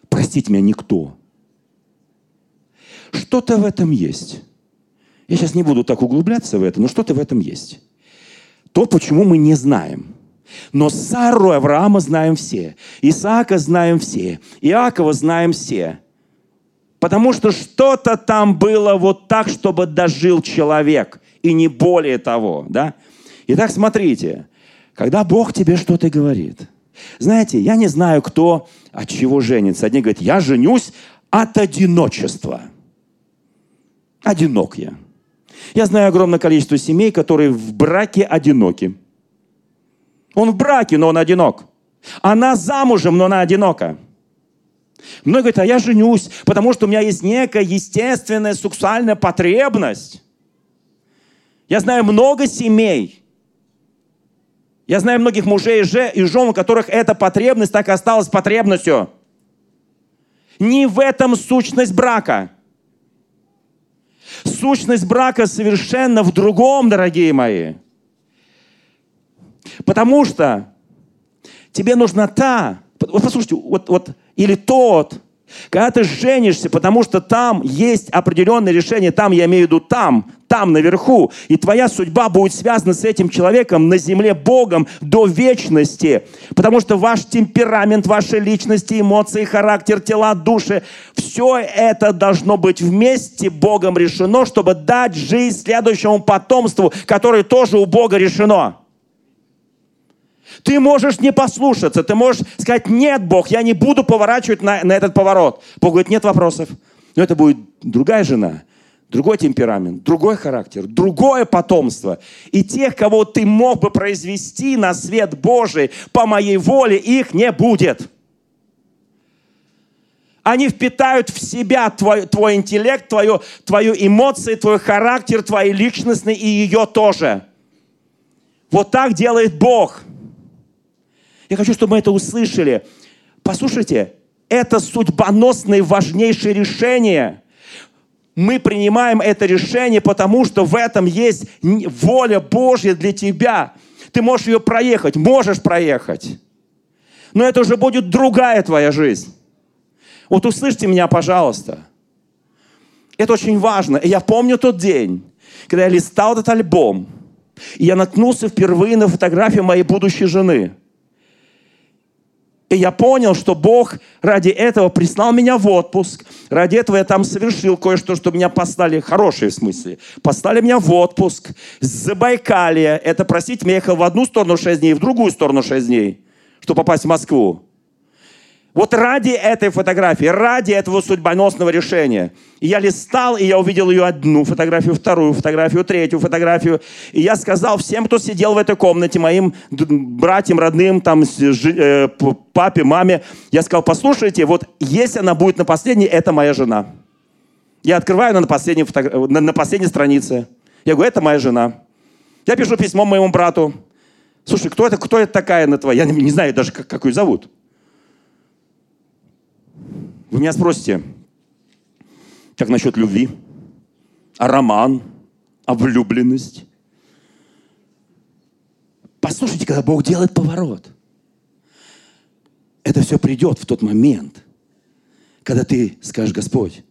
Простите меня, никто. Что-то в этом есть. Я сейчас не буду так углубляться в это, но что-то в этом есть. То, почему мы не знаем. Но Сару Авраама знаем все. Исаака знаем все. Иакова знаем все. Потому что что-то там было вот так, чтобы дожил человек. И не более того. Да? Итак, смотрите, когда Бог тебе что-то говорит, знаете, я не знаю, кто от чего женится. Одни говорят, я женюсь от одиночества. Одинок я. Я знаю огромное количество семей, которые в браке одиноки. Он в браке, но он одинок. Она замужем, но она одинока. Многие говорят, а я женюсь, потому что у меня есть некая естественная сексуальная потребность. Я знаю много семей, я знаю многих мужей и жен, у которых эта потребность так и осталась потребностью. Не в этом сущность брака. Сущность брака совершенно в другом, дорогие мои. Потому что тебе нужна та, вот послушайте, вот, вот, или тот, когда ты женишься, потому что там есть определенное решение, там я имею в виду там, там наверху, и твоя судьба будет связана с этим человеком на земле Богом до вечности, потому что ваш темперамент, ваши личности, эмоции, характер, тела, души, все это должно быть вместе Богом решено, чтобы дать жизнь следующему потомству, которое тоже у Бога решено. Ты можешь не послушаться, ты можешь сказать, нет, Бог, я не буду поворачивать на, на этот поворот. Бог говорит, нет вопросов. Но это будет другая жена, другой темперамент, другой характер, другое потомство. И тех, кого ты мог бы произвести на свет Божий по моей воле, их не будет. Они впитают в себя твой, твой интеллект, твою, твою эмоции, твой характер, твои личностные и ее тоже. Вот так делает Бог – я хочу, чтобы мы это услышали. Послушайте, это судьбоносное важнейшее решение. Мы принимаем это решение, потому что в этом есть воля Божья для тебя. Ты можешь ее проехать, можешь проехать. Но это уже будет другая твоя жизнь. Вот услышьте меня, пожалуйста. Это очень важно. И я помню тот день, когда я листал этот альбом, и я наткнулся впервые на фотографию моей будущей жены – И я понял, что Бог ради этого прислал меня в отпуск. Ради этого я там совершил кое-что, что меня послали, хорошие в смысле. Послали меня в отпуск с Забайкалья. Это, простите, я ехал в одну сторону 6 дней, в другую сторону 6 дней, чтобы попасть в Москву. Вот ради этой фотографии, ради этого судьбоносного решения. И я листал, и я увидел ее одну фотографию, вторую фотографию, третью фотографию. И я сказал всем, кто сидел в этой комнате, моим братьям, родным, там, э, папе, маме, я сказал, послушайте, вот если она будет на последней, это моя жена. Я открываю на последней, фото... на последней странице. Я говорю, это моя жена. Я пишу письмо моему брату. Слушай, кто это, кто это такая на твоя? Я не, не знаю даже, как, как ее зовут. Вы меня спросите, как насчет любви? А роман? А влюбленность? Послушайте, когда Бог делает поворот. Это все придет в тот момент, когда ты скажешь, Господь,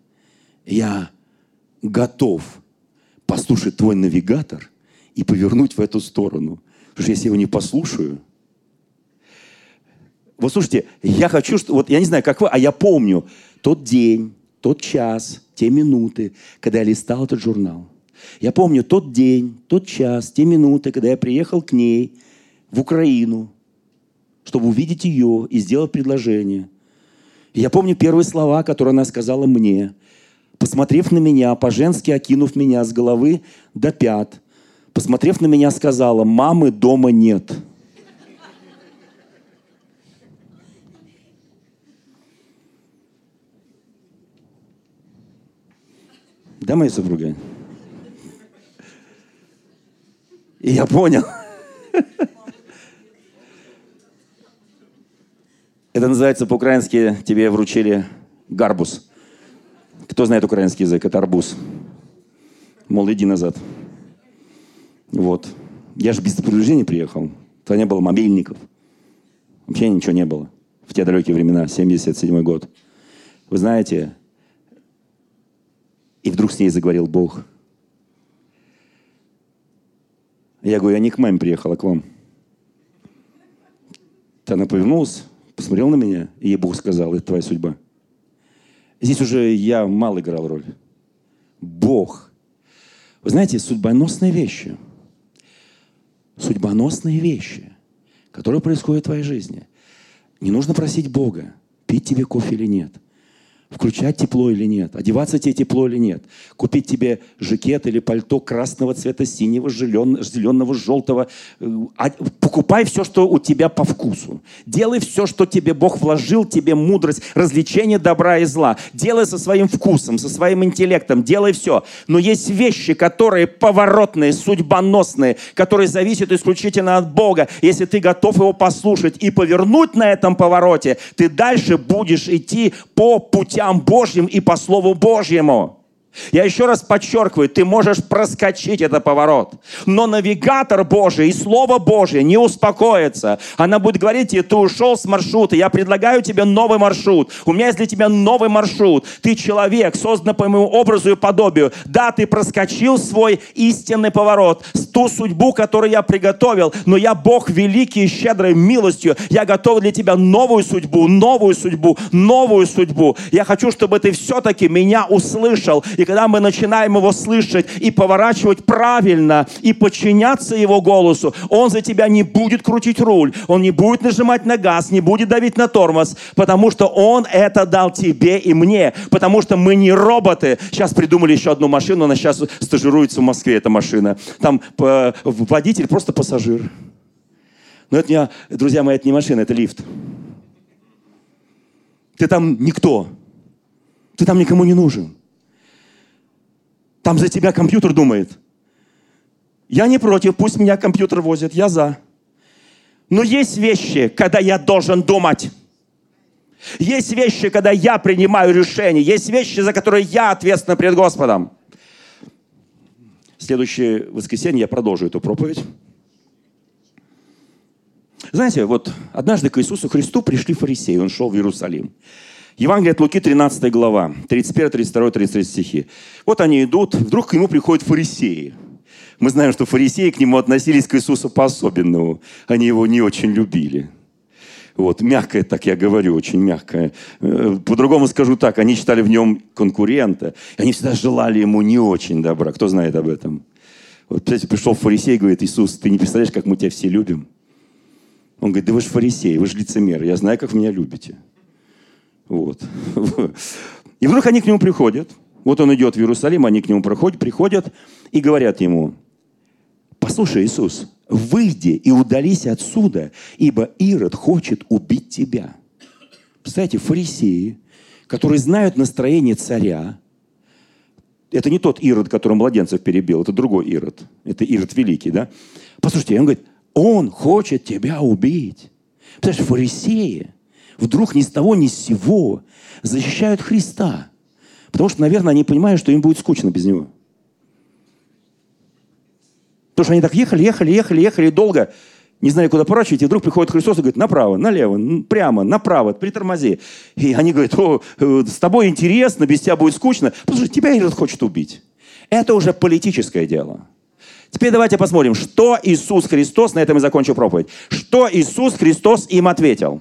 я готов послушать твой навигатор и повернуть в эту сторону. Потому что если я его не послушаю, вот слушайте, я хочу, что, вот я не знаю, как вы, а я помню тот день, тот час, те минуты, когда я листал этот журнал. Я помню тот день, тот час, те минуты, когда я приехал к ней в Украину, чтобы увидеть ее и сделать предложение. Я помню первые слова, которые она сказала мне, посмотрев на меня, по-женски окинув меня с головы до пят, посмотрев на меня, сказала, мамы дома нет – Да, моя супруга? И я понял. Это называется по-украински тебе вручили гарбус. Кто знает украинский язык? Это арбуз. Мол, иди назад. Вот. Я же без предупреждения приехал. Тогда не было мобильников. Вообще ничего не было. В те далекие времена, 77 год. Вы знаете, и вдруг с ней заговорил Бог. Я говорю, я не к маме приехала, а к вам. Она повернулась, посмотрела на меня, и ей Бог сказал, это твоя судьба. Здесь уже я мало играл роль. Бог. Вы знаете, судьбоносные вещи, судьбоносные вещи, которые происходят в твоей жизни. Не нужно просить Бога, пить тебе кофе или нет – включать тепло или нет, одеваться тебе тепло или нет, купить тебе жакет или пальто красного цвета, синего, зеленого, желтого. Э, а, покупай все, что у тебя по вкусу. Делай все, что тебе Бог вложил, тебе мудрость, развлечение добра и зла. Делай со своим вкусом, со своим интеллектом, делай все. Но есть вещи, которые поворотные, судьбоносные, которые зависят исключительно от Бога. Если ты готов его послушать и повернуть на этом повороте, ты дальше будешь идти по пути путям Божьим и по Слову Божьему. Я еще раз подчеркиваю, ты можешь проскочить этот поворот. Но навигатор Божий и Слово Божье не успокоится. Она будет говорить тебе, ты ушел с маршрута, я предлагаю тебе новый маршрут. У меня есть для тебя новый маршрут. Ты человек, создан по моему образу и подобию. Да, ты проскочил свой истинный поворот, ту судьбу, которую я приготовил, но я Бог великий и щедрой милостью. Я готов для тебя новую судьбу, новую судьбу, новую судьбу. Я хочу, чтобы ты все-таки меня услышал и когда мы начинаем его слышать и поворачивать правильно, и подчиняться его голосу, он за тебя не будет крутить руль, он не будет нажимать на газ, не будет давить на тормоз, потому что он это дал тебе и мне, потому что мы не роботы. Сейчас придумали еще одну машину, она сейчас стажируется в Москве, эта машина. Там э, водитель просто пассажир. Но это не, друзья мои, это не машина, это лифт. Ты там никто. Ты там никому не нужен. Там за тебя компьютер думает. Я не против, пусть меня компьютер возит, я за. Но есть вещи, когда я должен думать. Есть вещи, когда я принимаю решения. Есть вещи, за которые я ответственна перед Господом. следующее воскресенье я продолжу эту проповедь. Знаете, вот однажды к Иисусу Христу пришли фарисеи, он шел в Иерусалим. Евангелие от Луки, 13 глава, 31, 32, 33 стихи. Вот они идут, вдруг к нему приходят фарисеи. Мы знаем, что фарисеи к нему относились к Иисусу по-особенному. Они его не очень любили. Вот, мягкое, так я говорю, очень мягкое. Э, по-другому скажу так, они считали в нем конкурента. Они всегда желали ему не очень добра. Кто знает об этом? Вот, представляете, пришел фарисей и говорит, Иисус, ты не представляешь, как мы тебя все любим? Он говорит, да вы же фарисей, вы же лицемер, я знаю, как вы меня любите. Вот. И вдруг они к нему приходят. Вот он идет в Иерусалим, они к нему проходят, приходят и говорят ему, послушай, Иисус, выйди и удались отсюда, ибо Ирод хочет убить тебя. Представляете, фарисеи, которые знают настроение царя, это не тот Ирод, который младенцев перебил, это другой Ирод. Это Ирод Великий, да? Послушайте, он говорит, он хочет тебя убить. Представляешь, фарисеи вдруг ни с того, ни с сего защищают Христа. Потому что, наверное, они понимают, что им будет скучно без него. Потому что они так ехали, ехали, ехали, ехали долго, не знали, куда поворачивать, и вдруг приходит Христос и говорит, направо, налево, прямо, направо, притормози. И они говорят, о, э, с тобой интересно, без тебя будет скучно, потому что тебя Ирод хочет убить. Это уже политическое дело. Теперь давайте посмотрим, что Иисус Христос, на этом я закончу проповедь, что Иисус Христос им ответил.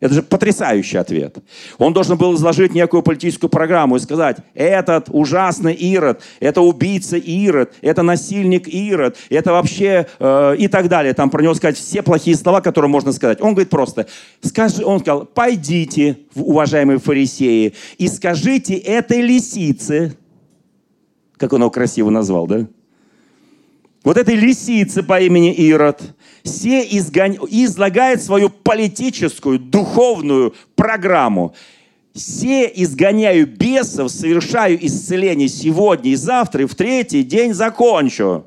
Это же потрясающий ответ. Он должен был изложить некую политическую программу и сказать, этот ужасный Ирод, это убийца Ирод, это насильник Ирод, это вообще э, и так далее. Там про него сказать все плохие слова, которые можно сказать. Он говорит просто, скажи, он сказал, пойдите, уважаемые фарисеи, и скажите этой лисице, как он его красиво назвал, да? Вот этой лисице по имени Ирод – все изгон... излагает свою политическую, духовную программу. Все изгоняю бесов, совершаю исцеление сегодня и завтра, и в третий день закончу.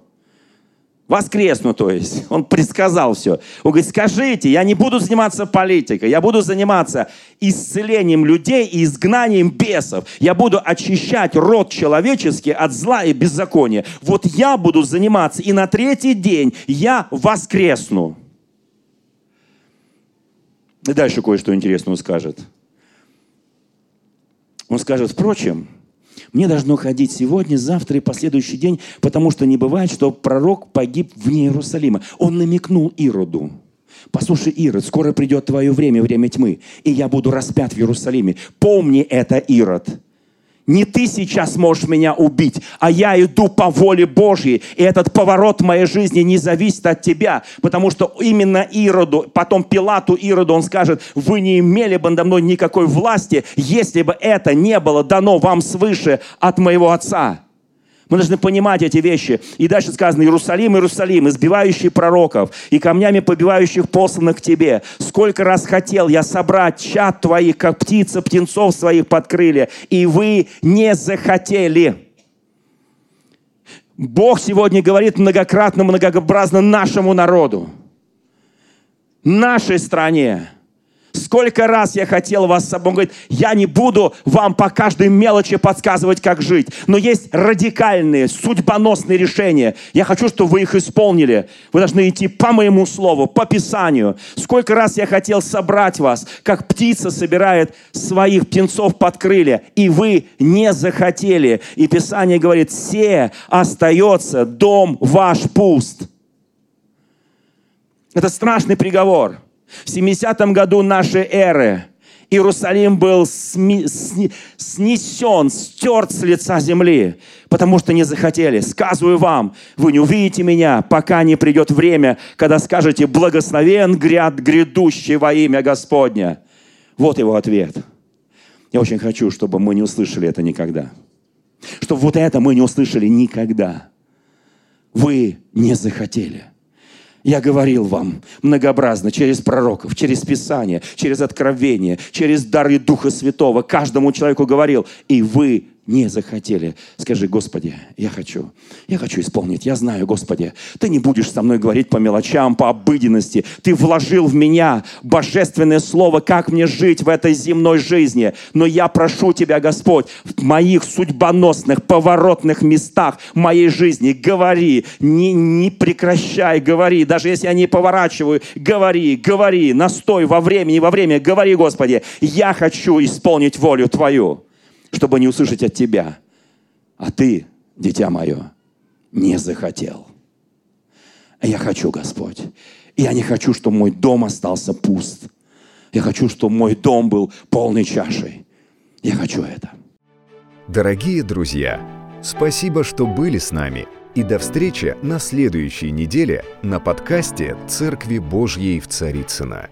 Воскресну, то есть. Он предсказал все. Он говорит, скажите, я не буду заниматься политикой, я буду заниматься исцелением людей и изгнанием бесов. Я буду очищать род человеческий от зла и беззакония. Вот я буду заниматься, и на третий день я воскресну. И дальше кое-что интересное он скажет. Он скажет, впрочем, мне должно ходить сегодня, завтра и последующий день, потому что не бывает, что пророк погиб вне Иерусалима. Он намекнул Ироду. Послушай, Ирод, скоро придет твое время, время тьмы, и я буду распят в Иерусалиме. Помни это, Ирод. Не ты сейчас можешь меня убить, а я иду по воле Божьей. И этот поворот моей жизни не зависит от тебя, потому что именно Ироду, потом Пилату Ироду он скажет, вы не имели бы надо мной никакой власти, если бы это не было дано вам свыше от моего Отца. Мы должны понимать эти вещи. И дальше сказано, Иерусалим, Иерусалим, избивающий пророков и камнями побивающих посланных к тебе. Сколько раз хотел я собрать чад твоих, как птица птенцов своих под крылья, и вы не захотели. Бог сегодня говорит многократно, многообразно нашему народу, нашей стране, Сколько раз я хотел вас с собой. Он говорит, я не буду вам по каждой мелочи подсказывать, как жить. Но есть радикальные, судьбоносные решения. Я хочу, чтобы вы их исполнили. Вы должны идти по моему слову, по Писанию. Сколько раз я хотел собрать вас, как птица собирает своих птенцов под крылья, и вы не захотели. И Писание говорит, все остается, дом ваш пуст. Это страшный приговор – в 70 году нашей эры Иерусалим был снесен, стерт с лица земли, потому что не захотели. Сказываю вам, вы не увидите меня, пока не придет время, когда скажете «Благословен гряд грядущий во имя Господня». Вот его ответ. Я очень хочу, чтобы мы не услышали это никогда. Чтобы вот это мы не услышали никогда. Вы не захотели. Я говорил вам многообразно через пророков, через Писание, через откровение, через дары Духа Святого. Каждому человеку говорил, и вы не захотели. Скажи, Господи, я хочу. Я хочу исполнить. Я знаю, Господи, Ты не будешь со мной говорить по мелочам, по обыденности. Ты вложил в меня божественное слово, как мне жить в этой земной жизни. Но я прошу Тебя, Господь, в моих судьбоносных, поворотных местах моей жизни говори, не, не прекращай, говори. Даже если я не поворачиваю, говори, говори, настой во времени, во время, говори, Господи, я хочу исполнить волю Твою чтобы не услышать от тебя. А ты, дитя мое, не захотел. Я хочу, Господь. Я не хочу, чтобы мой дом остался пуст. Я хочу, чтобы мой дом был полной чашей. Я хочу это. Дорогие друзья, спасибо, что были с нами. И до встречи на следующей неделе на подкасте «Церкви Божьей в Царицына.